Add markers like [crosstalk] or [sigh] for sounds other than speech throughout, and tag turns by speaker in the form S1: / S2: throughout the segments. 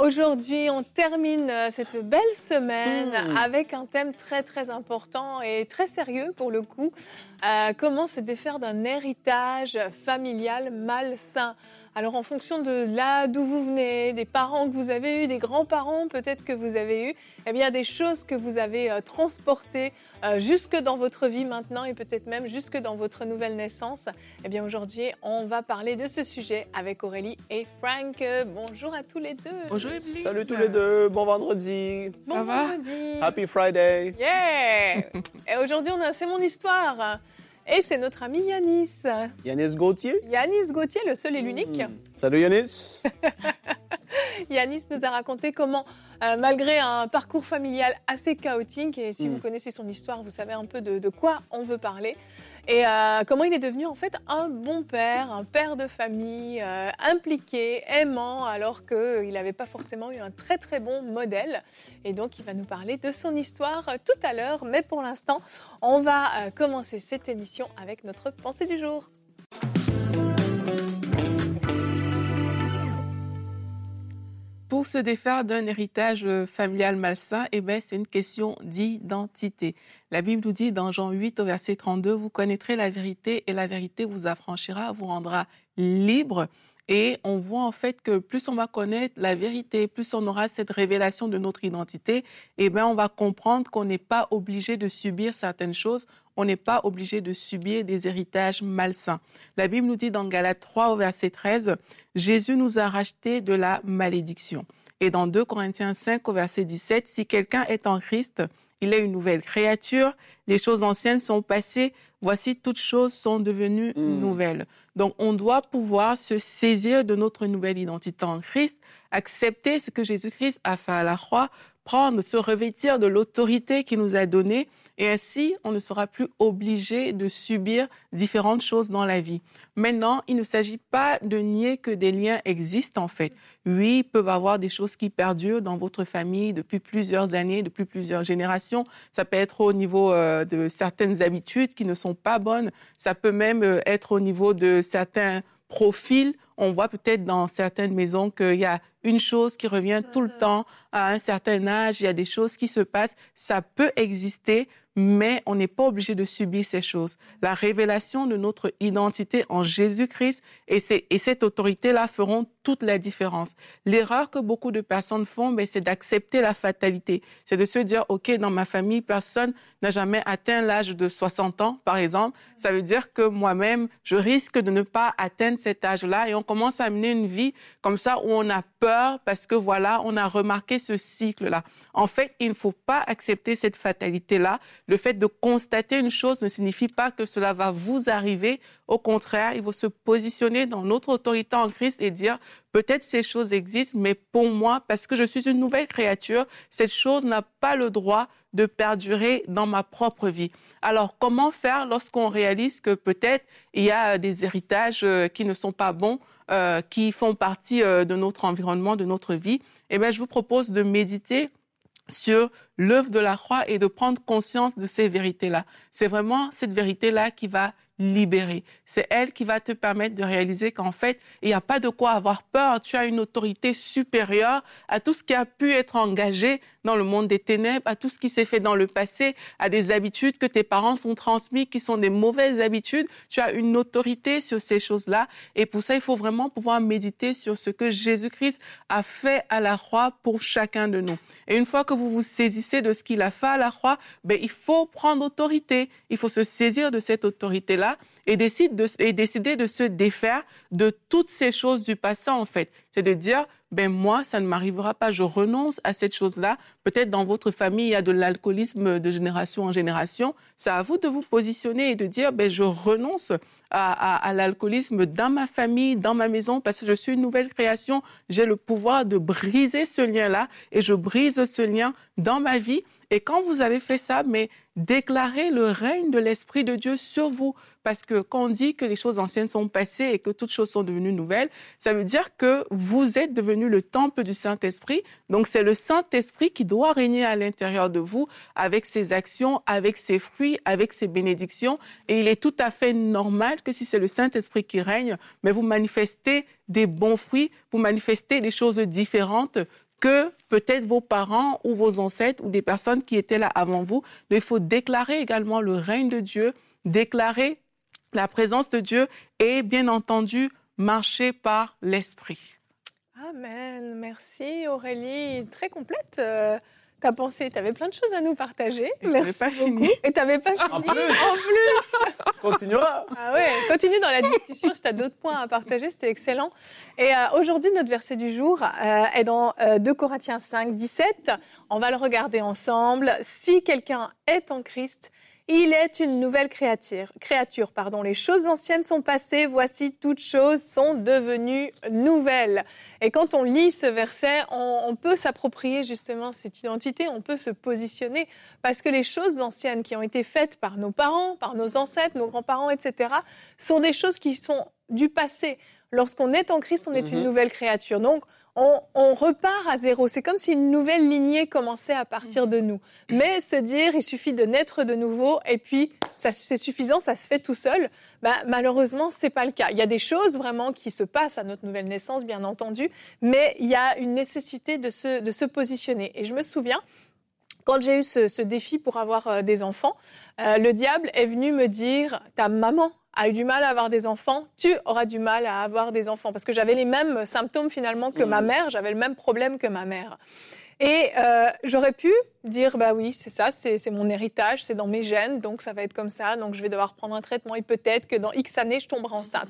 S1: Aujourd'hui, on termine euh, cette belle semaine
S2: Hmm.
S1: avec un thème très très important et très sérieux pour le coup. Euh, comment se défaire d'un héritage familial malsain? Alors en fonction de là d'où vous venez, des parents que vous avez eus, des grands-parents peut-être que vous avez eus, eh bien des choses que vous avez euh, transportées euh, jusque dans votre vie maintenant et peut-être même jusque dans votre nouvelle naissance. Eh bien aujourd'hui, on va parler de ce sujet avec Aurélie et Frank. Bonjour à tous les deux.
S3: Bonjour Evelyne.
S2: Salut tous les deux, bon vendredi.
S1: Bon
S3: Ça va?
S1: vendredi.
S2: Happy Friday.
S1: Yeah [laughs] Et aujourd'hui, on a C'est mon histoire. Et c'est notre ami Yanis.
S2: Yanis Gauthier.
S1: Yanis Gauthier, le seul et l'unique.
S2: Hmm. Salut Yanis. [laughs] [laughs]
S1: Yanis nous a raconté comment, euh, malgré un parcours familial assez chaotique, et si
S2: Mm.
S1: vous connaissez son histoire, vous savez un peu de, de quoi on veut parler, et euh, comment il est devenu en fait un bon père, un père de famille, euh, impliqué, aimant, alors qu'il n'avait pas forcément eu un très très bon modèle. Et donc il va nous parler de son histoire tout à l'heure, mais pour l'instant, on va commencer cette émission avec notre pensée du jour.
S3: Pour se défaire d'un héritage euh, familial malsain, eh ben, c'est une question d'identité. La Bible nous dit dans Jean 8 au verset 32, vous connaîtrez la vérité et la vérité vous affranchira, vous rendra libre. Et on voit en fait que plus on va connaître la vérité, plus on aura cette révélation de notre identité, eh ben, on va comprendre qu'on n'est pas obligé de subir certaines choses, on n'est pas obligé de subir des héritages malsains. La Bible nous dit dans Galates 3 au verset 13, Jésus nous a rachetés de la malédiction. Et dans 2 Corinthiens 5 au verset 17, si quelqu'un est en Christ, il est une nouvelle créature, les choses anciennes sont passées, voici toutes choses sont devenues
S2: Mm.
S3: nouvelles. Donc on doit pouvoir se saisir de notre nouvelle identité en Christ, accepter ce que Jésus-Christ a fait à la croix, prendre, se revêtir de l'autorité qu'il nous a donnée et ainsi, on ne sera plus obligé de subir différentes choses dans la vie. Maintenant, il ne s'agit pas de nier que des liens existent en fait. Oui, il peut y avoir des choses qui perdurent dans votre famille depuis plusieurs années, depuis plusieurs générations. Ça peut être au niveau euh, de certaines habitudes qui ne sont pas bonnes. Ça peut même euh, être au niveau de certains profils. On voit peut-être dans certaines maisons qu'il y a une chose qui revient tout le temps à un certain âge. Il y a des choses qui se passent. Ça peut exister, mais on n'est pas obligé de subir ces choses. La révélation de notre identité en Jésus-Christ et, cette autorité-là feront toute la différence. L'erreur que beaucoup de personnes font, ben, c'est d'accepter la fatalité. C'est de se dire, OK, dans ma famille, personne n'a jamais atteint l'âge de 60 ans, par exemple. Ça veut dire que moi-même, je risque de ne pas atteindre cet âge-là et on commence à mener une vie comme ça où on a peur parce que voilà, on a remarqué ce cycle-là. En fait, il ne faut pas accepter cette fatalité-là. Le fait de constater une chose ne signifie pas que cela va vous arriver. Au contraire, il faut se positionner dans notre autorité en Christ et dire, peut-être ces choses existent, mais pour moi, parce que je suis une nouvelle créature, cette chose n'a pas le droit de perdurer dans ma propre vie. Alors, comment faire lorsqu'on réalise que peut-être il y a des héritages euh, qui ne sont pas bons, euh, qui font partie euh, de notre environnement, de notre vie Eh bien, je vous propose de méditer sur l'œuvre de la croix et de prendre conscience de ces vérités-là. C'est vraiment cette vérité-là qui va libérer. C'est elle qui va te permettre de réaliser qu'en fait, il n'y a pas de quoi avoir peur. Tu as une autorité supérieure à tout ce qui a pu être engagé dans le monde des ténèbres, à tout ce qui s'est fait dans le passé, à des habitudes que tes parents sont transmis, qui sont des mauvaises habitudes. Tu as une autorité sur ces choses-là. Et pour ça, il faut vraiment pouvoir méditer sur ce que Jésus-Christ a fait à la croix pour chacun de nous. Et une fois que vous vous saisissez de ce qu'il a fait à la croix, ben, il faut prendre autorité. Il faut se saisir de cette autorité-là et, et décider de se défaire de toutes ces choses du passé, en fait. C'est de dire, ben moi, ça ne m'arrivera pas, je renonce à cette chose-là. Peut-être dans votre famille, il y a de l'alcoolisme de génération en génération. C'est à vous de vous positionner et de dire, ben je renonce à, à, à l'alcoolisme dans ma famille, dans ma maison, parce que je suis une nouvelle création. J'ai le pouvoir de briser ce lien-là et je brise ce lien dans ma vie. Et quand vous avez fait ça, mais déclarez le règne de l'Esprit de Dieu sur vous. Parce que quand on dit que les choses anciennes sont passées et que toutes choses sont devenues nouvelles, ça veut dire que vous êtes devenu le temple du Saint-Esprit. Donc c'est le Saint-Esprit qui doit régner à l'intérieur de vous avec ses actions, avec ses fruits, avec ses bénédictions. Et il est tout à fait normal que si c'est le Saint-Esprit qui règne, mais vous manifestez des bons fruits, vous manifestez des choses différentes que peut-être vos parents ou vos ancêtres ou des personnes qui étaient là avant vous. Mais il faut déclarer également le règne de Dieu, déclarer la présence de Dieu et bien entendu marcher par l'Esprit.
S1: Amen. Merci Aurélie. Très complète. Euh, ta pensée, tu avais plein de choses à nous partager.
S3: Et
S1: Merci
S3: pas
S1: beaucoup.
S3: fini.
S1: Et tu n'avais pas fini.
S2: En plus.
S1: En plus. [laughs]
S2: Continuera.
S1: Ah ouais, continue dans la discussion si tu as d'autres points à partager, c'était excellent. Et euh, aujourd'hui, notre verset du jour euh, est dans euh, 2 Corinthiens 5, 17. On va le regarder ensemble. Si quelqu'un est en Christ, il est une nouvelle créature. créature pardon. Les choses anciennes sont passées, voici toutes choses sont devenues nouvelles. Et quand on lit ce verset, on, on peut s'approprier justement cette identité, on peut se positionner, parce que les choses anciennes qui ont été faites par nos parents, par nos ancêtres, nos grands-parents, etc., sont des choses qui sont du passé. Lorsqu'on est en Christ, on est une
S2: Mhm.
S1: nouvelle créature. Donc, on, on repart à zéro. C'est comme si une nouvelle lignée commençait à partir de nous. Mais se dire, il suffit de naître de nouveau et puis c'est suffisant, ça se fait tout seul. Bah, malheureusement, c'est pas le cas. Il y a des choses vraiment qui se passent à notre nouvelle naissance, bien entendu, mais il y a une nécessité de se, de se positionner. Et je me souviens, quand j'ai eu ce, ce défi pour avoir euh, des enfants, euh, le diable est venu me dire, ta maman a eu du mal à avoir des enfants, tu auras du mal à avoir des enfants. Parce que j'avais les mêmes symptômes finalement que ma
S2: Mhm.
S1: mère, j'avais le même problème que ma mère. Et euh, j'aurais pu dire, bah oui, c'est ça, c'est mon héritage, c'est dans mes gènes, donc ça va être comme ça, donc je vais devoir prendre un traitement et peut-être que dans X années, je tomberai enceinte.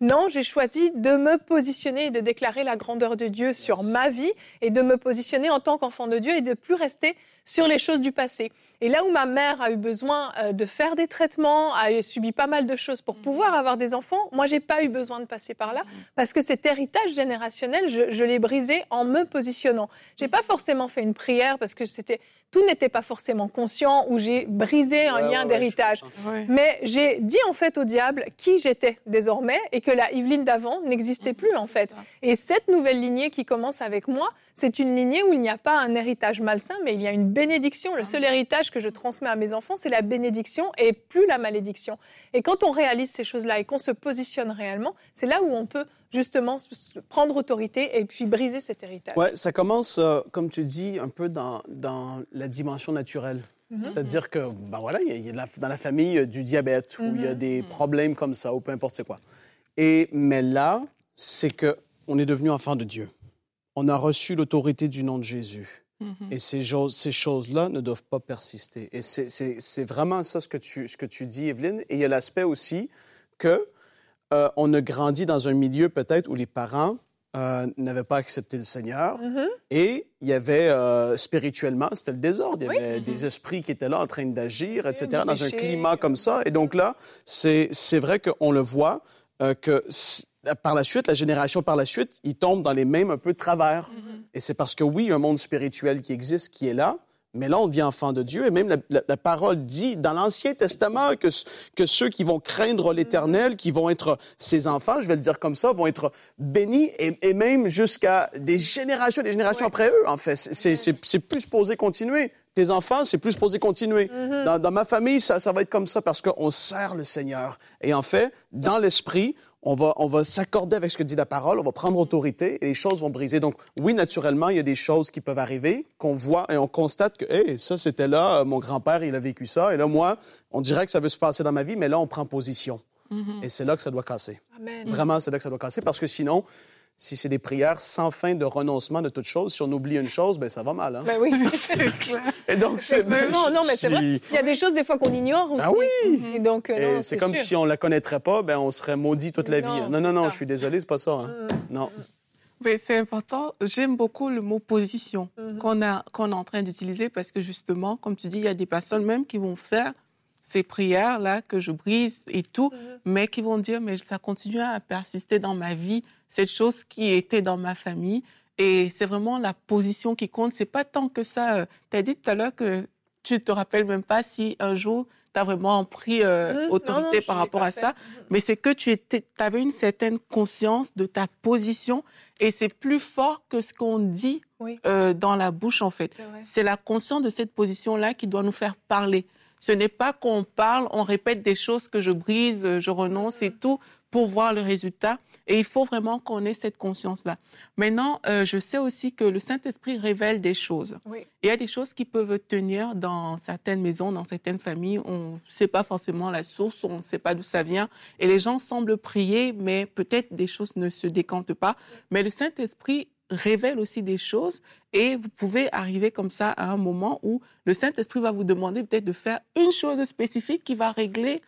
S1: Non, j'ai choisi de me positionner et de déclarer la grandeur de Dieu sur ma vie et de me positionner en tant qu'enfant de Dieu et de plus rester sur les choses du passé. Et là où ma mère a eu besoin euh, de faire des traitements, a subi pas mal de choses pour pouvoir avoir des enfants, moi j'ai pas eu besoin de passer par là parce que cet héritage générationnel, je, je l'ai brisé en me positionnant. J'ai pas forcément fait une prière parce que c'était tout n'était pas forcément conscient ou j'ai brisé un
S2: Ouais,
S1: lien
S2: ouais,
S1: d'héritage.
S3: Ouais.
S1: Mais j'ai dit en fait au diable qui j'étais désormais et que la Yveline d'avant n'existait plus en fait. Et cette nouvelle lignée qui commence avec moi, c'est une lignée où il n'y a pas un héritage malsain, mais il y a une bénédiction. Le seul héritage que je transmets à mes enfants, c'est la bénédiction et plus la malédiction. Et quand on réalise ces choses-là et qu'on se positionne réellement, c'est là où on peut justement prendre autorité et puis briser cet héritage.
S2: Ouais, ça commence, euh, comme tu dis, un peu dans, dans la dimension naturelle.
S1: Mhm.
S2: C'est-à-dire que, ben voilà, il y a, il y a de la- dans la famille il y a du diabète ou il y a
S1: Mhm.
S2: des problèmes comme ça ou peu importe c'est quoi. Et, mais là, c'est que on est devenu enfant de Dieu. On a reçu l'autorité du nom de Jésus.
S3: Mhm.
S2: Et ces, ces choses-là ne doivent pas persister. Et c'est vraiment ça ce que tu, ce que tu dis, Evelyne. Et il y a l'aspect aussi que euh, on a grandi dans un milieu peut-être où les parents euh, n'avaient pas accepté le Seigneur.
S1: Mhm.
S2: Et il y avait euh, spirituellement, c'était le désordre. Il y
S1: Oui.
S2: avait des esprits qui étaient là en train d'agir, etc., dans un climat comme ça. Et donc là, c'est vrai qu'on le voit euh, que par la suite, la génération par la suite, ils tombent dans les mêmes un peu travers. Et c'est parce que oui, il y a un monde spirituel qui existe, qui est là, mais là, on devient enfant de Dieu. Et même la, la- la parole dit dans l'Ancien Testament que, ceux qui vont craindre l'Éternel, qui vont être ses enfants, je vais le dire comme ça, vont être bénis et, et même jusqu'à des générations, des générations
S1: Ouais.
S2: après eux, en fait. C'est- plus supposé continuer. Tes enfants, c'est plus supposé continuer.
S1: Mhm.
S2: Dans, dans ma famille, ça, ça va être comme ça parce qu'on sert le Seigneur. Et en fait, dans l'esprit, on va, on va s'accorder avec ce que dit la parole, on va prendre autorité et les choses vont briser. Donc, oui, naturellement, il y a des choses qui peuvent arriver, qu'on voit et on constate que, hey, ça, c'était là, euh, mon grand-père, il a vécu ça. Et là, moi, on dirait que ça veut se passer dans ma vie, mais là, on prend position.
S3: Mhm.
S2: Et c'est là que ça doit casser.
S1: Amen.
S2: Vraiment, c'est là que ça doit casser parce que sinon, si c'est des prières sans fin de renoncement de toute chose, si on oublie une chose, ben ça va mal. Hein?
S1: Ben oui. [laughs]
S3: C'est clair.
S2: Et donc, c'est...
S1: Exactement. Non, mais c'est vrai. Il y a des choses des fois qu'on ignore aussi.
S2: Ah oui!
S1: Et donc, euh, non,
S2: c'est comme
S1: sûr.
S2: si on la connaîtrait pas, ben on serait maudit toute la vie.
S1: Non,
S2: Non, non, non,
S1: ça.
S2: je suis désolé, c'est pas ça. hein.
S1: Mm.
S2: Non.
S3: Oui, c'est important. J'aime beaucoup le mot position
S1: Mhm.
S3: qu'on a qu'on est en train d'utiliser parce que justement, comme tu dis, il y a des personnes même qui vont faire ces prières là que je brise et tout,
S1: Mhm.
S3: mais qui vont dire mais ça continue à persister dans ma vie cette chose qui était dans ma famille et c'est vraiment la position qui compte. C'est pas tant que ça. Tu as dit tout à l'heure que tu te rappelles même pas si un jour tu as vraiment pris euh,
S1: Mmh,
S3: autorité
S1: non, non, je
S3: par rapport à
S1: fait.
S3: ça, mais c'est que tu avais une certaine conscience de ta position et c'est plus fort que ce qu'on dit
S1: Oui.
S3: euh, dans la bouche, en fait.
S1: C'est
S3: la conscience de cette position-là qui doit nous faire parler. Ce n'est pas qu'on parle, on répète des choses que je brise, euh, je renonce et tout pour voir le résultat. Et il faut vraiment qu'on ait cette conscience-là. Maintenant, euh, je sais aussi que le Saint-Esprit révèle des choses.
S1: Oui.
S3: Il y a des choses qui peuvent tenir dans certaines maisons, dans certaines familles. On ne sait pas forcément la source, on ne sait pas d'où ça vient. Et les gens semblent prier, mais peut-être des choses ne se décantent pas. Mais le Saint-Esprit révèle aussi des choses et vous pouvez arriver comme ça à un moment où le Saint-Esprit va vous demander peut-être de faire une chose spécifique qui va régler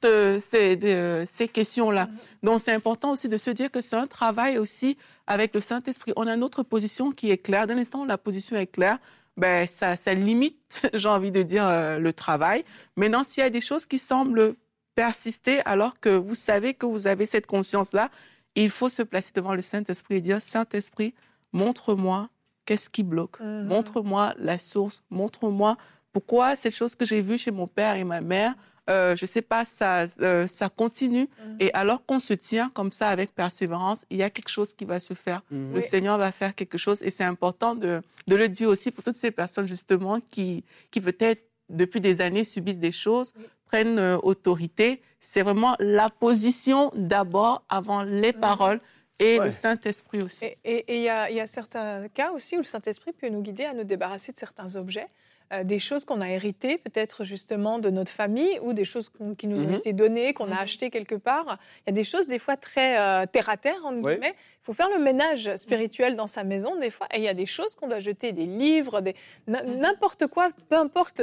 S3: toutes euh, ces, euh, ces questions-là. Donc c'est important aussi de se dire que c'est un travail aussi avec le Saint-Esprit. On a notre position qui est claire. Dès l'instant où la position est claire, ben, ça, ça limite, [laughs] j'ai envie de dire, euh, le travail. Maintenant, s'il y a des choses qui semblent persister alors que vous savez que vous avez cette conscience-là, il faut se placer devant le Saint-Esprit et dire, Saint-Esprit, montre-moi qu'est-ce qui bloque.
S1: Mhm.
S3: Montre-moi la source. Montre-moi pourquoi cette chose que j'ai vue chez mon père et ma mère, euh, je ne sais pas, ça, euh, ça continue.
S1: Mhm.
S3: Et alors qu'on se tient comme ça avec persévérance, il y a quelque chose qui va se faire.
S2: Mhm.
S3: Le
S1: Oui.
S3: Seigneur va faire quelque chose. Et c'est important de, de le dire aussi pour toutes ces personnes, justement, qui, qui peut-être depuis des années subissent des choses,
S1: Oui.
S3: prennent euh, autorité. C'est vraiment la position d'abord avant les
S1: Mhm.
S3: paroles et
S2: Ouais.
S3: le Saint-Esprit aussi.
S1: Et et- et il y, a il y a certains cas aussi où le Saint-Esprit peut nous guider à nous débarrasser de certains objets, euh, des choses qu'on a héritées, peut-être justement de notre famille, ou des choses qui nous ont
S2: Mhm.
S1: été données, qu'on
S3: Mhm.
S1: a achetées quelque part. Il y a des choses des fois très euh, terre à terre, entre
S2: Oui.
S1: guillemets. Il faut faire le ménage spirituel dans sa maison des fois. Et il y a des choses qu'on doit jeter, des livres, des
S3: Mhm.
S1: n'importe quoi, peu importe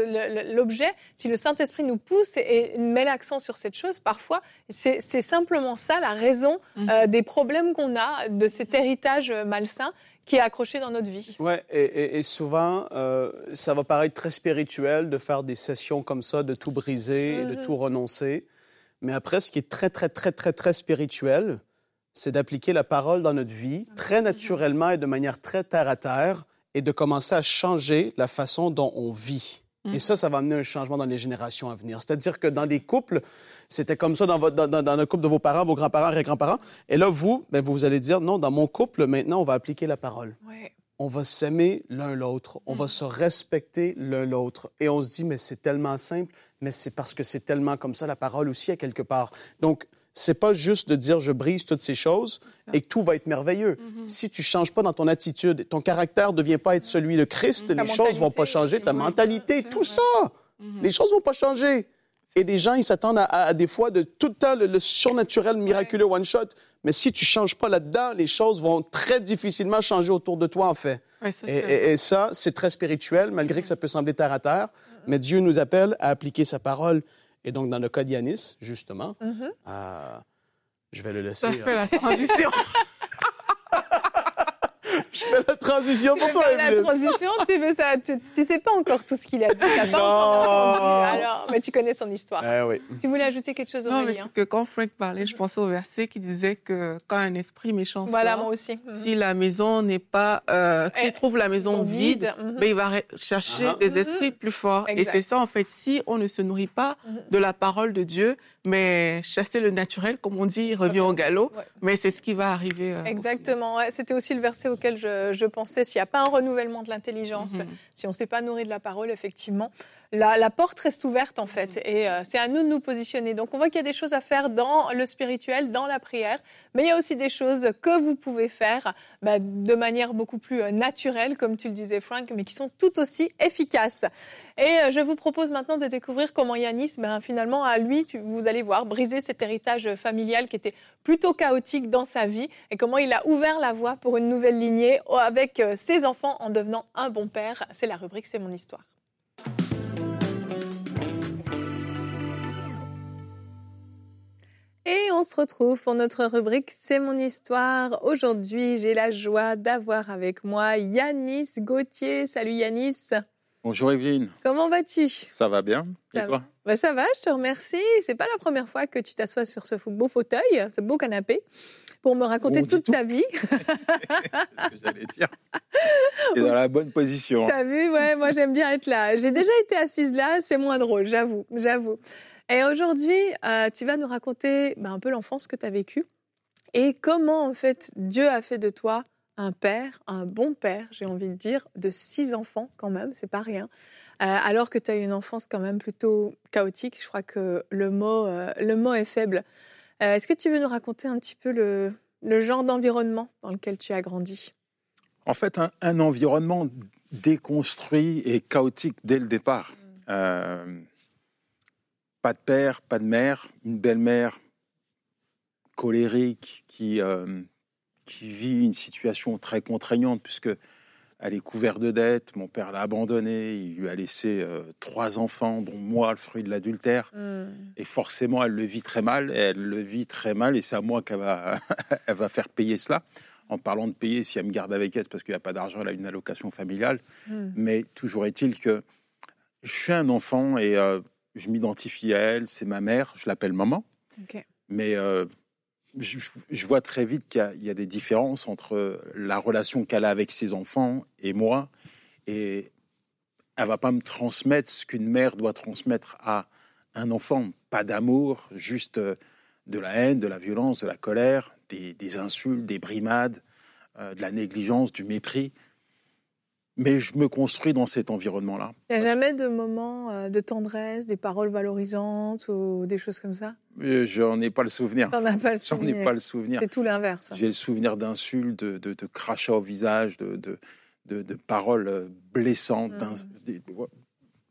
S1: l'objet. Si le Saint-Esprit nous pousse et, et met l'accent sur cette chose, parfois c'est simplement ça la raison
S3: Mhm.
S1: euh, des problèmes qu'on a, de cet héritage euh, malsain qui est accroché dans notre vie.
S2: Ouais, et, et- et souvent, euh, ça va paraître très spirituel de faire des sessions comme ça, de tout briser, et de
S1: Mhm.
S2: tout renoncer. Mais après, ce qui est très, très, très, très, très spirituel, c'est d'appliquer la parole dans notre vie très naturellement et de manière très terre à terre et de commencer à changer la façon dont on vit.
S3: Mhm.
S2: Et ça, ça va amener un changement dans les générations à venir. C'est-à-dire que dans des couples, c'était comme ça dans, votre, dans, dans- dans le couple de vos parents, vos grands-parents, arrière-grands-parents. Et là, vous, ben, vous allez dire, non, dans mon couple, maintenant, on va appliquer la parole
S1: Ouais.
S2: on va s'aimer l'un l'autre, on va se respecter l'un l'autre. Et on se dit, mais c'est tellement simple, mais c'est parce que c'est tellement comme ça la parole aussi à quelque part. Donc, c'est pas juste de dire je brise toutes ces choses et que tout va être merveilleux.
S3: Mhm.
S2: Si tu changes pas dans ton attitude, ton caractère ne devient pas être celui de Christ,
S1: Ta
S2: les choses vont pas changer, ta
S1: oui,
S2: mentalité, tout ça.
S3: Mhm.
S2: Les choses vont pas changer. Et des gens, ils s'attendent à, à- à des fois de tout le temps le, le surnaturel, miraculeux one shot. Mais si tu changes pas là-dedans, les choses vont très difficilement changer autour de toi, en fait.
S3: Ouais, ça,
S2: Et,
S3: c'est-
S2: et- et ça, c'est très spirituel, malgré que ça peut sembler terre à terre. Mais Dieu nous appelle à appliquer sa parole. Et donc, dans le cas d'Yanis, justement,
S1: Mhm.
S2: euh, je vais le laisser.
S3: ça
S2: euh,
S3: fait la transition. [laughs]
S2: je fais la transition pour toi,
S1: faire la
S2: Evelyne.
S1: transition, tu veux ça, tu, tu sais pas encore tout ce qu'il a dit, t'as pas encore entendu. Alors, mais tu connais son histoire.
S2: Eh oui.
S1: Tu voulais ajouter quelque chose,
S3: non, mais
S1: Aurélie
S3: c'est que quand Frank parlait, je pensais au verset qui disait que quand un esprit méchant
S1: Voilà,
S3: sort,
S1: moi aussi. Mhm.
S3: si la maison n'est pas, euh, s'il
S1: Eh,
S3: trouve la maison vide,
S1: mhm.
S3: ben, il va chercher
S2: Ah.
S3: des
S1: Mhm.
S3: esprits plus forts. Et c'est ça, en fait, si on ne se nourrit pas
S1: Mhm.
S3: de la parole de Dieu, mais chasser le naturel, comme on dit, revient au galop.
S1: Ouais.
S3: Mais c'est ce qui va arriver. euh,
S1: Exactement, ouais, c'était aussi le verset auquel je, je pensais. S'il n'y a pas un renouvellement de l'intelligence,
S3: Mhm.
S1: si on ne s'est pas nourri de la parole, effectivement, la, la porte reste ouverte en fait. Et euh, c'est à nous de nous positionner. Donc on voit qu'il y a des choses à faire dans le spirituel, dans la prière, mais il y a aussi des choses que vous pouvez faire bah, de manière beaucoup plus euh, naturelle, comme tu le disais Frank, mais qui sont tout aussi efficaces. Et euh, je vous propose maintenant de découvrir comment Yanis, ben, finalement, à lui, vous allez voir, briser cet héritage familial qui était plutôt chaotique dans sa vie et comment il a ouvert la voie pour une nouvelle lignée avec euh, ses enfants en devenant un bon père. C'est la rubrique C'est mon histoire. Et on se retrouve pour notre rubrique C'est mon histoire. Aujourd'hui, j'ai la joie d'avoir avec moi Yanis Gauthier. Salut Yanis.
S4: Bonjour Evelyne,
S1: Comment vas-tu?
S4: Ça va bien Et
S1: Ça
S4: toi?
S1: Bah, ça va, je te remercie. C'est pas la première fois que tu t'assois sur ce beau fauteuil, ce beau canapé, pour me raconter
S4: On dit
S1: toute
S4: tout.
S1: ta vie. [laughs]
S4: C'est ce que j'allais dire. [laughs] Et dans la bonne position.
S1: T'as vu, ouais, moi j'aime bien être là. J'ai déjà été assise là, c'est moins drôle, j'avoue, j'avoue. Et aujourd'hui, euh, tu vas nous raconter bah, un peu l'enfance que tu as vécue et comment en fait Dieu a fait de toi un père, un bon père, j'ai envie de dire, de six enfants quand même, c'est pas rien. Euh, alors que tu as eu une enfance quand même plutôt chaotique, je crois que le mot, euh, le mot est faible. Est-ce que tu veux nous raconter un petit peu le, le genre d'environnement dans lequel tu as grandi?
S4: En fait, un, un, environnement déconstruit et chaotique dès le départ. Euh, pas de père, pas de mère, une belle-mère colérique qui, euh, qui vit une situation très contraignante puisque elle est couverte de dettes, mon père l'a abandonnée, il lui a laissé euh, trois enfants, dont moi, le fruit de l'adultère. Mmh. Et forcément, elle le vit très mal, elle le vit très mal, et c'est à moi qu'elle va, [laughs] elle va faire payer cela. En parlant de payer, si elle me garde avec elle, c'est parce qu'il n'y a pas d'argent, elle a une allocation familiale. Mmh. Mais toujours est-il que je suis un enfant et euh, je m'identifie à elle, c'est ma mère, je l'appelle maman. Okay. Mais euh, je, vois très vite qu'il y, a des différences entre la relation qu'elle a avec ses enfants et moi. Et elle va pas me transmettre ce qu'une mère doit transmettre à un enfant. Pas d'amour, juste de la haine, de la violence, de la colère, des, des insultes, des brimades, euh, de la négligence, du mépris mais je me construis dans cet environnement-là.
S1: Il n'y a jamais de moments euh, de tendresse, des paroles valorisantes ou des choses comme ça?
S4: Je n'en ai pas le souvenir.
S1: T'en as pas le souvenir.
S4: J'en ai pas le souvenir.
S1: C'est tout l'inverse.
S4: J'ai le souvenir d'insultes, de, de, de, crachats au visage, de, paroles euh, blessantes. Mmh.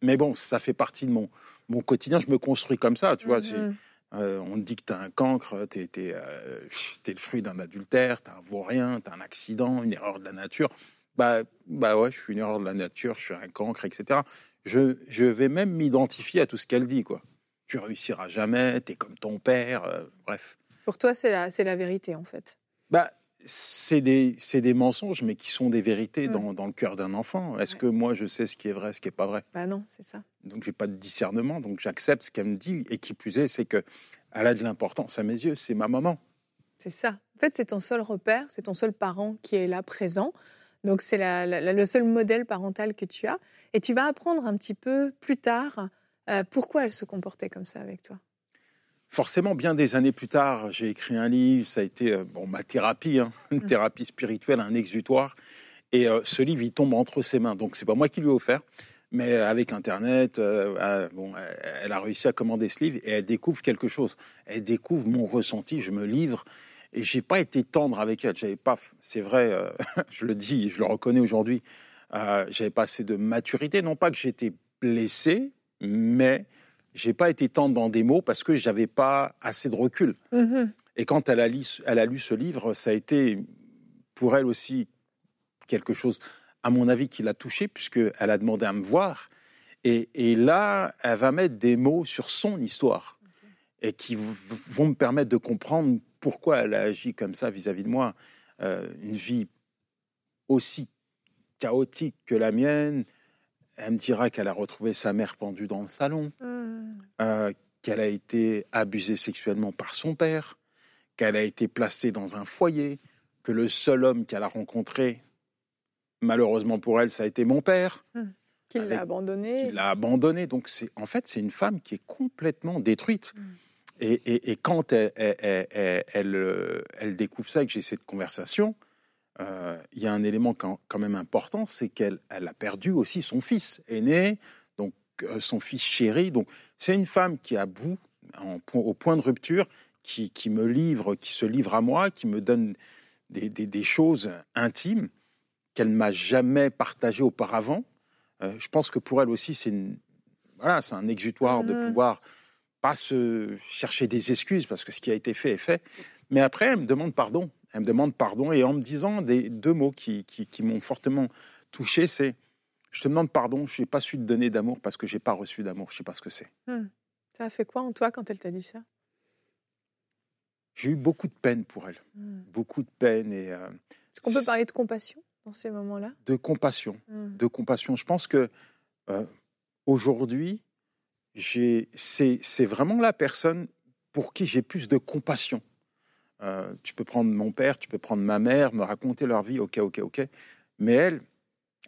S4: Mais bon, ça fait partie de mon, mon quotidien. Je me construis comme ça, tu vois. Mmh. Euh, on te dit que tu as un cancre, tu es, es, euh, [laughs] es, le fruit d'un adultère, tu un vaurien, tu un accident, une erreur de la nature bah, bah ouais, je suis une erreur de la nature, je suis un cancre, etc. Je, je vais même m'identifier à tout ce qu'elle dit, quoi. Tu réussiras jamais, tu es comme ton père, euh, bref.
S1: Pour toi, c'est la, c'est la vérité, en fait.
S4: Bah, c'est des, c'est des mensonges, mais qui sont des vérités mmh. dans, dans, le cœur d'un enfant. Est-ce ouais. que moi, je sais ce qui est vrai, ce qui n'est pas vrai?
S1: Bah non, c'est ça.
S4: Donc, j'ai pas de discernement, donc j'accepte ce qu'elle me dit. Et qui plus est, c'est que elle a de l'importance à mes yeux, c'est ma maman.
S1: C'est ça. En fait, c'est ton seul repère, c'est ton seul parent qui est là présent. Donc c'est le seul modèle parental que tu as. Et tu vas apprendre un petit peu plus tard euh, pourquoi elle se comportait comme ça avec toi.
S4: Forcément, bien des années plus tard, j'ai écrit un livre, ça a été euh, bon, ma thérapie, hein, [laughs] une mmh. thérapie spirituelle, un exutoire. Et euh, ce livre, il tombe entre ses mains. Donc c'est pas moi qui lui ai offert, mais avec Internet, euh, bon, elle a réussi à commander ce livre et elle découvre quelque chose. Elle découvre mon ressenti, je me livre et j'ai pas été tendre avec elle. J'avais pas, c'est vrai, euh, [laughs] je le dis, je le reconnais aujourd'hui. Euh, j'avais pas assez de maturité, non pas que j'étais blessé, mais j'ai pas été tendre dans des mots parce que j'avais pas assez de recul. Mmh. Et quand elle a, lu, elle a lu ce livre, ça a été pour elle aussi quelque chose, à mon avis, qui l'a touchée puisqu'elle a demandé à me voir. Et, et, là, elle va mettre des mots sur son histoire et qui vont me permettre de comprendre pourquoi elle a agi comme ça vis-à-vis -vis de moi. Euh, une vie aussi chaotique que la mienne. Elle me dira qu'elle a retrouvé sa mère pendue dans le salon, mmh. euh, qu'elle a été abusée sexuellement par son père, qu'elle a été placée dans un foyer, que le seul homme qu'elle a rencontré, malheureusement pour elle, ça a été mon père.
S1: Mmh. Qu'il l'a abandonné.
S4: Qu'il l'a abandonné. Donc, en fait, c'est une femme qui est complètement détruite. Mmh. Et, et, et, quand elle, elle, elle, elle, elle découvre ça et que j'ai cette conversation, euh, il y a un élément quand, quand même important, c'est qu'elle elle a perdu aussi son fils aîné, donc euh, son fils chéri. Donc c'est une femme qui est à bout, en, au point de rupture, qui, qui, me livre, qui se livre à moi, qui me donne des, des, des choses intimes qu'elle ne m'a jamais partagées auparavant. Euh, je pense que pour elle aussi, c'est voilà, c'est un exutoire mmh. de pouvoir pas se chercher des excuses parce que ce qui a été fait est fait. Mais après, elle me demande pardon. Elle me demande pardon et en me disant des deux mots qui, qui, qui m'ont fortement touché, c'est je te demande pardon, je n'ai pas su te donner d'amour parce que j'ai pas reçu d'amour, je sais pas ce que c'est.
S1: Hum. Ça a fait quoi en toi quand elle t'a dit ça?
S4: J'ai eu beaucoup de peine pour elle, hum. beaucoup de peine et. Euh,
S1: Est-ce qu'on peut parler de compassion? Dans ces moments-là?
S4: De compassion, hum. de compassion. Je pense que euh, aujourd'hui, c'est vraiment la personne pour qui j'ai plus de compassion. Euh, tu peux prendre mon père, tu peux prendre ma mère, me raconter leur vie, ok, ok, ok. Mais elle,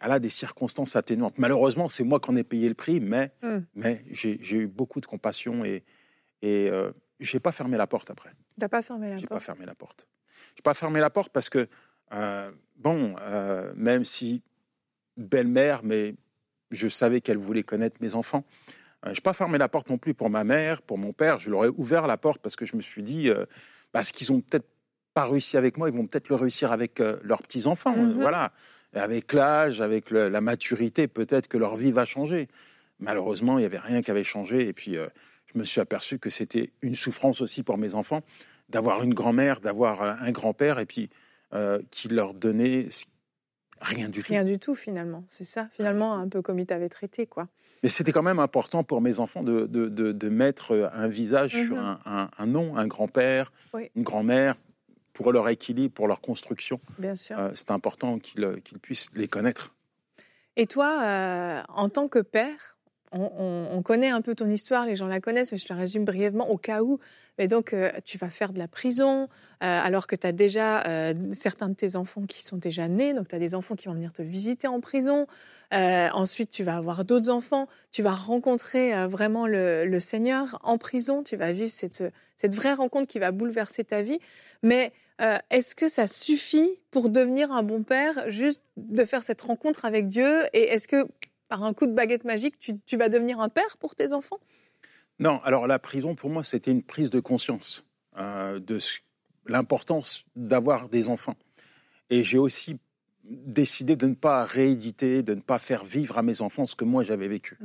S4: elle a des circonstances atténuantes. Malheureusement, c'est moi qui en ai payé le prix, mais,
S1: Mm.
S4: mais j'ai eu beaucoup de compassion et, et euh, j'ai pas fermé la porte après.
S1: T'as pas fermé la
S4: J'ai pas
S1: porte?
S4: fermé la porte. J'ai pas fermé la porte parce que, euh, bon, euh, même si belle-mère, mais je savais qu'elle voulait connaître mes enfants. Euh, j'ai pas fermé la porte non plus pour ma mère, pour mon père. Je leur ai ouvert la porte parce que je me suis dit, euh, parce qu'ils ont peut-être pas réussi avec moi, ils vont peut-être le réussir avec leurs petits enfants.
S1: Mhm.
S4: voilà, avec l'âge, avec le- la maturité, peut-être que leur vie va changer. Malheureusement, il y avait rien qui avait changé. Et puis, je me suis aperçu que c'était une souffrance aussi pour mes enfants d'avoir une grand-mère, d'avoir un grand-père, et puis euh, qui leur donnait rien du tout.
S1: Rien du tout, finalement. C'est ça, finalement, un peu comme il t'avait traité, quoi.
S4: Mais c'était quand même important pour mes enfants de, de, de- de mettre un visage sur
S1: Mhm.
S4: un, un- un nom, un grand-père,
S1: Oui.
S4: une grand-mère, pour leur équilibre, pour leur construction.
S1: Bien sûr.
S4: Euh, c'est important qu'ils qu'ils puissent les connaître.
S1: Et toi, euh, en tant que père, on, on- on connaît un peu ton histoire, les gens la connaissent, mais je la résume brièvement au cas où. Mais donc, euh, tu vas faire de la prison, euh, alors que tu as déjà euh, certains de tes enfants qui sont déjà nés, donc tu as des enfants qui vont venir te visiter en prison. Ensuite, tu vas avoir d'autres enfants, tu vas rencontrer vraiment le, Seigneur en prison, tu vas vivre cette, cette vraie rencontre qui va bouleverser ta vie. Mais est-ce que ça suffit pour devenir un bon père, juste de faire cette rencontre avec Dieu? Et est-ce que par un coup de baguette magique, tu, tu vas devenir un père pour tes enfants?
S4: Non, alors la prison, pour moi, c'était une prise de conscience euh, de ce- l'importance d'avoir des enfants. Et j'ai aussi décidé de ne pas rééditer, de ne pas faire vivre à mes enfants ce que moi j'avais vécu.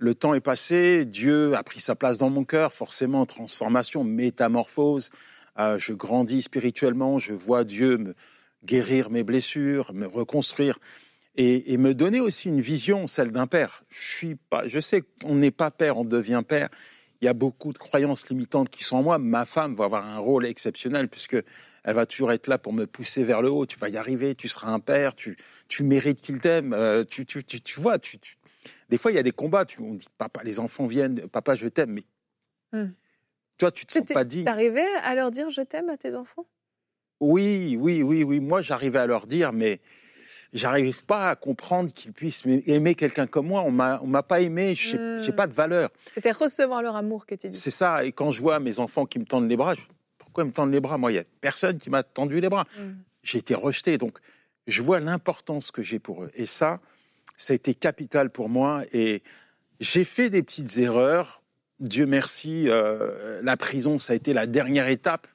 S4: Le temps est passé, Dieu a pris sa place dans mon cœur, forcément, transformation, métamorphose. Euh, je grandis spirituellement, je vois Dieu me guérir mes blessures, me reconstruire et, et me donner aussi une vision, celle d'un père. Je, suis pas, je sais qu'on n'est pas père, on devient père. Il y a beaucoup de croyances limitantes qui sont en moi. Ma femme va avoir un rôle exceptionnel puisque elle va toujours être là pour me pousser vers le haut. Tu vas y arriver, tu seras un père, tu, tu mérites qu'il t'aime. euh, tu, tu, tu, tu vois, tu, tu- des fois il y a des combats. Tu, on dit papa, les enfants viennent, papa, je t'aime, mais
S1: Hmm.
S4: toi tu te sens pas digne.
S1: T'arrivais à leur dire je t'aime à tes enfants?
S4: Oui, oui, oui, oui. Moi, j'arrivais à leur dire, mais j'arrive pas à comprendre qu'ils puissent aimer quelqu'un comme moi. On m'a, on m'a pas aimé. J'ai
S1: Mm.
S4: j'ai pas de valeur.
S1: C'était recevoir leur amour qui était dit.
S4: C'est ça. Et quand je vois mes enfants qui me tendent les bras, je- pourquoi ils me tendent les bras? Moi, il y a personne qui m'a tendu les bras.
S1: Mm.
S4: J'ai été rejeté. Donc, je vois l'importance que j'ai pour eux. Et ça, ça a été capital pour moi. Et j'ai fait des petites erreurs. Dieu merci, euh, la prison, ça a été la dernière étape,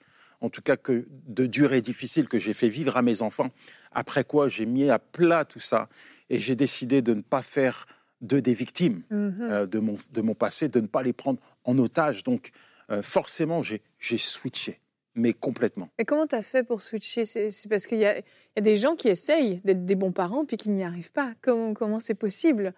S4: en tout cas que de dur et difficile que j'ai fait vivre à mes enfants. Après quoi, j'ai mis à plat tout ça et j'ai décidé de ne pas faire d'eux des victimes
S1: Mhm.
S4: euh, de, mon, de mon passé, de ne pas les prendre en otage. Donc, euh, forcément, j'ai switché, mais complètement.
S1: Et comment tu as fait pour switcher? C'est parce qu'il y, a il y a des gens qui essayent d'être des bons parents puis qui n'y arrivent pas. Comment comment c'est possible?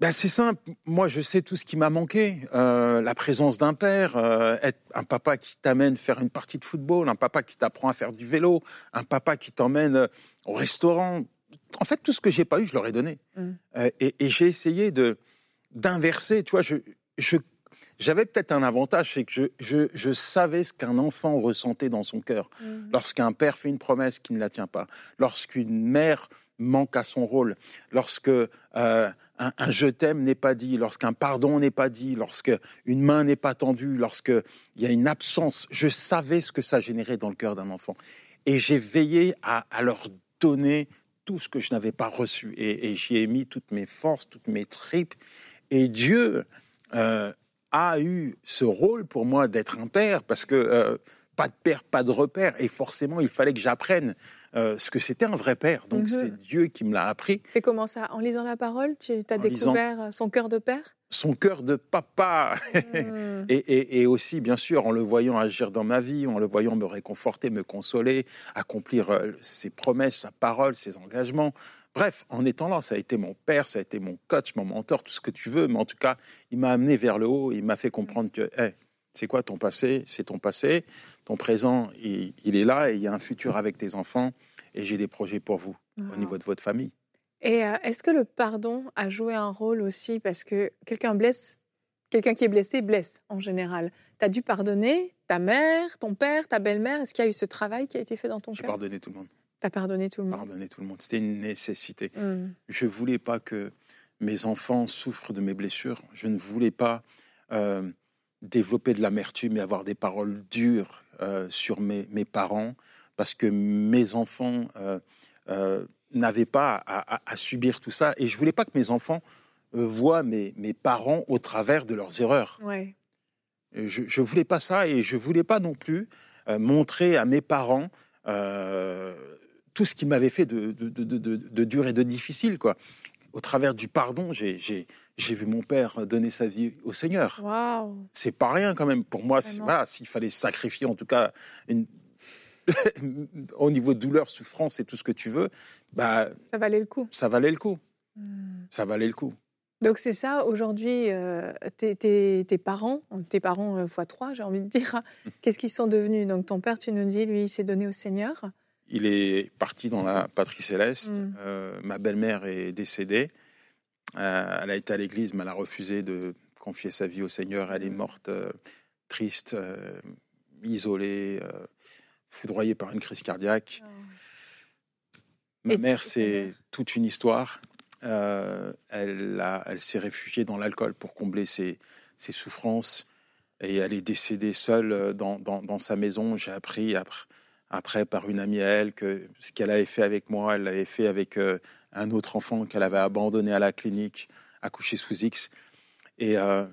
S4: Ben, c'est simple. Moi, je sais tout ce qui m'a manqué. Euh, la présence d'un père, euh, être un papa qui t'amène faire une partie de football, un papa qui t'apprend à faire du vélo, un papa qui t'emmène euh, au restaurant. En fait, tout ce que j'ai pas eu, je leur ai donné.
S1: Mm.
S4: Euh, et et j'ai essayé de d'inverser. Tu vois, je, je j'avais peut-être un avantage, c'est que je, je, je savais ce qu'un enfant ressentait dans son cœur lorsqu'un père fait une promesse qui ne la tient pas, lorsqu'une mère manque à son rôle, lorsque euh, un, je t'aime n'est pas dit, lorsqu'un pardon n'est pas dit, lorsque une main n'est pas tendue, lorsque il y a une absence, je savais ce que ça générait dans le cœur d'un enfant, et j'ai veillé à, leur donner tout ce que je n'avais pas reçu, et, et j'y ai mis toutes mes forces, toutes mes tripes, et Dieu euh, a eu ce rôle pour moi d'être un père, parce que euh, pas de père, pas de repère, et forcément il fallait que j'apprenne euh, ce que c'était un vrai père. Donc
S1: Mhm.
S4: c'est Dieu qui me l'a appris.
S1: C'est comment ça? En lisant la parole, tu as
S4: En
S1: découvert euh, son cœur de père?
S4: Son cœur de papa,
S1: Mm. [laughs]
S4: et, et- et aussi bien sûr en le voyant agir dans ma vie, en le voyant me réconforter, me consoler, accomplir euh, ses promesses, sa parole, ses engagements. Bref, en étant là, ça a été mon père, ça a été mon coach, mon mentor, tout ce que tu veux, mais en tout cas, il m'a amené vers le haut, il m'a fait comprendre que, hey, c'est quoi ton passé? C'est ton passé, ton présent, il, il est là, et il y a un futur avec tes enfants, et j'ai des projets pour vous au niveau de votre famille.
S1: Et euh, est-ce que le pardon a joué un rôle aussi? Parce que quelqu'un blesse, quelqu'un qui est blessé blesse en général. Tu as dû pardonner ta mère, ton père, ta belle-mère? Est-ce qu'il y a eu ce travail qui a été fait dans ton
S4: J'ai
S1: cœur?
S4: pardonné tout le monde.
S1: Tu as pardonné tout le monde?
S4: Pardonner tout le monde. C'était une nécessité.
S1: Mm.
S4: Je ne voulais pas que mes enfants souffrent de mes blessures. Je ne voulais pas euh, développer de l'amertume et avoir des paroles dures euh, sur mes, mes, parents parce que mes enfants euh, euh n'avaient pas à, à, à, subir tout ça. Et je ne voulais pas que mes enfants voient mes, mes, parents au travers de leurs erreurs.
S1: Ouais.
S4: Je ne voulais pas ça et je ne voulais pas non plus montrer à mes parents tout ce qu'ils m'avaient fait de, de, de, de, dur et de difficile. Quoi. Au travers du pardon, j'ai vu mon père donner sa vie au Seigneur.
S1: Wow.
S4: C'est pas rien quand même. Pour moi, voilà, s'il fallait sacrifier en tout cas une, [laughs] au niveau de douleur, souffrance et tout ce que tu veux, bah,
S1: ça valait le coup.
S4: Ça valait le coup. Mmh. Ça valait le coup.
S1: Donc c'est ça, aujourd'hui, euh, tes, tes, tes, parents, tes parents euh, fois trois, j'ai envie de dire, mmh. qu'est-ce qu'ils sont devenus? Donc ton père, tu nous dis, lui, il s'est donné au Seigneur.
S4: Il est parti dans la patrie céleste. Mmh. Euh, ma belle-mère est décédée. Euh, elle a été à l'église, mais elle a refusé de confier sa vie au Seigneur. Elle est morte euh, triste, isolée, foudroyée par une crise cardiaque. Oh. Ma et mère, c'est toute une histoire. Euh, elle, elle s'est réfugiée dans l'alcool pour combler ses, ses, souffrances et elle est décédée seule euh, dans, dans, dans sa maison. J'ai appris après, après, par une amie à elle que ce qu'elle avait fait avec moi, elle l'avait fait avec euh, un autre enfant qu'elle avait abandonné à la clinique, accouché sous X. Et euh,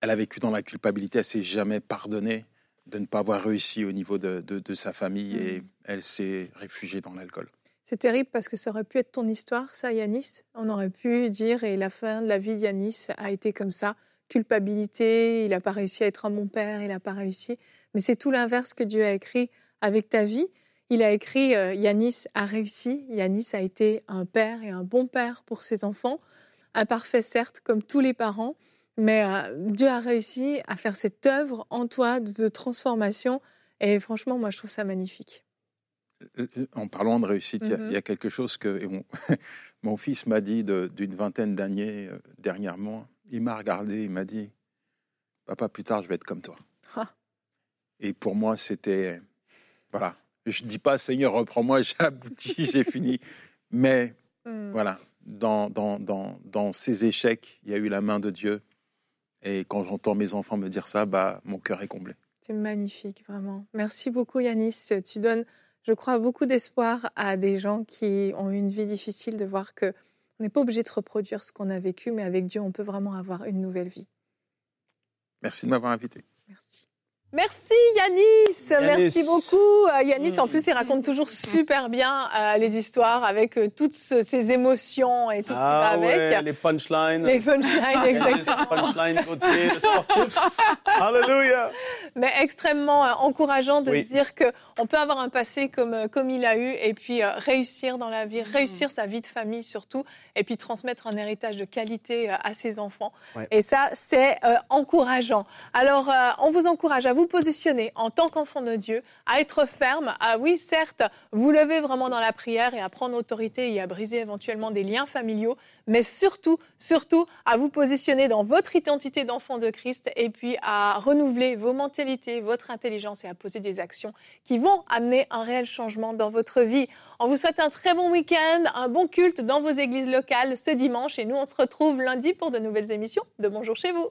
S4: elle a vécu dans la culpabilité, elle s'est jamais pardonnée de ne pas avoir réussi au niveau de, de, de sa famille et mmh. elle s'est réfugiée dans l'alcool.
S1: C'est terrible parce que ça aurait pu être ton histoire, ça, Yanis. On aurait pu dire, et la fin de la vie d'Yanis a été comme ça, culpabilité, il n'a pas réussi à être un bon père, il n'a pas réussi. Mais c'est tout l'inverse que Dieu a écrit avec ta vie. Il a écrit, euh, Yanis a réussi, Yanis a été un père et un bon père pour ses enfants, imparfait certes, comme tous les parents, mais euh, Dieu a réussi à faire cette œuvre en toi de transformation. Et franchement, moi, je trouve ça magnifique.
S4: Euh, en parlant de réussite, il y, y, a quelque chose que mon, [laughs] mon, fils m'a dit d'une vingtaine d'années euh, dernièrement. Il m'a regardé, il m'a dit Papa, plus tard, je vais être comme toi. Ah. Et pour moi, c'était. Voilà. Je ne dis pas Seigneur, reprends-moi, j'ai abouti, [laughs] j'ai fini. Mais mmh. voilà, dans, dans, dans, dans, ces échecs, il y a eu la main de Dieu. Et quand j'entends mes enfants me dire ça, bah, mon cœur est comblé.
S1: C'est magnifique, vraiment. Merci beaucoup, Yanis. Tu donnes je crois, beaucoup d'espoir à des gens qui ont eu une vie difficile de voir que on n'est pas obligé de reproduire ce qu'on a vécu, mais avec Dieu, on peut vraiment avoir une nouvelle vie.
S4: Merci de m'avoir invité.
S1: Merci. Merci Yanis, merci beaucoup. Euh, Yanis, en plus, il raconte toujours super bien euh, les histoires avec euh, toutes ces émotions et tout ce qui
S2: ah
S1: va ouais, avec.
S2: Les punchlines.
S1: Les punchlines, exactement.
S2: punchlines côté le sportif. [laughs] Alléluia.
S1: Mais extrêmement encourageant de oui. se dire qu'on peut avoir un passé comme, comme il a eu et puis réussir dans la vie, réussir sa vie de famille surtout, et puis transmettre un héritage de qualité à ses enfants. Ouais. Et ça, c'est encourageant. Alors, on vous encourage à vous positionner en tant qu'enfant de Dieu, à être ferme, à oui, certes, vous lever vraiment dans la prière et à prendre autorité et à briser éventuellement des liens familiaux, mais surtout, surtout, à vous positionner dans votre identité d'enfant de Christ et puis à renouveler vos mentalités, votre intelligence et à poser des actions qui vont amener un réel changement dans votre vie. On vous souhaite un très bon week-end, un bon culte dans vos églises locales ce dimanche et nous, on se retrouve lundi pour de nouvelles émissions de Bonjour chez vous.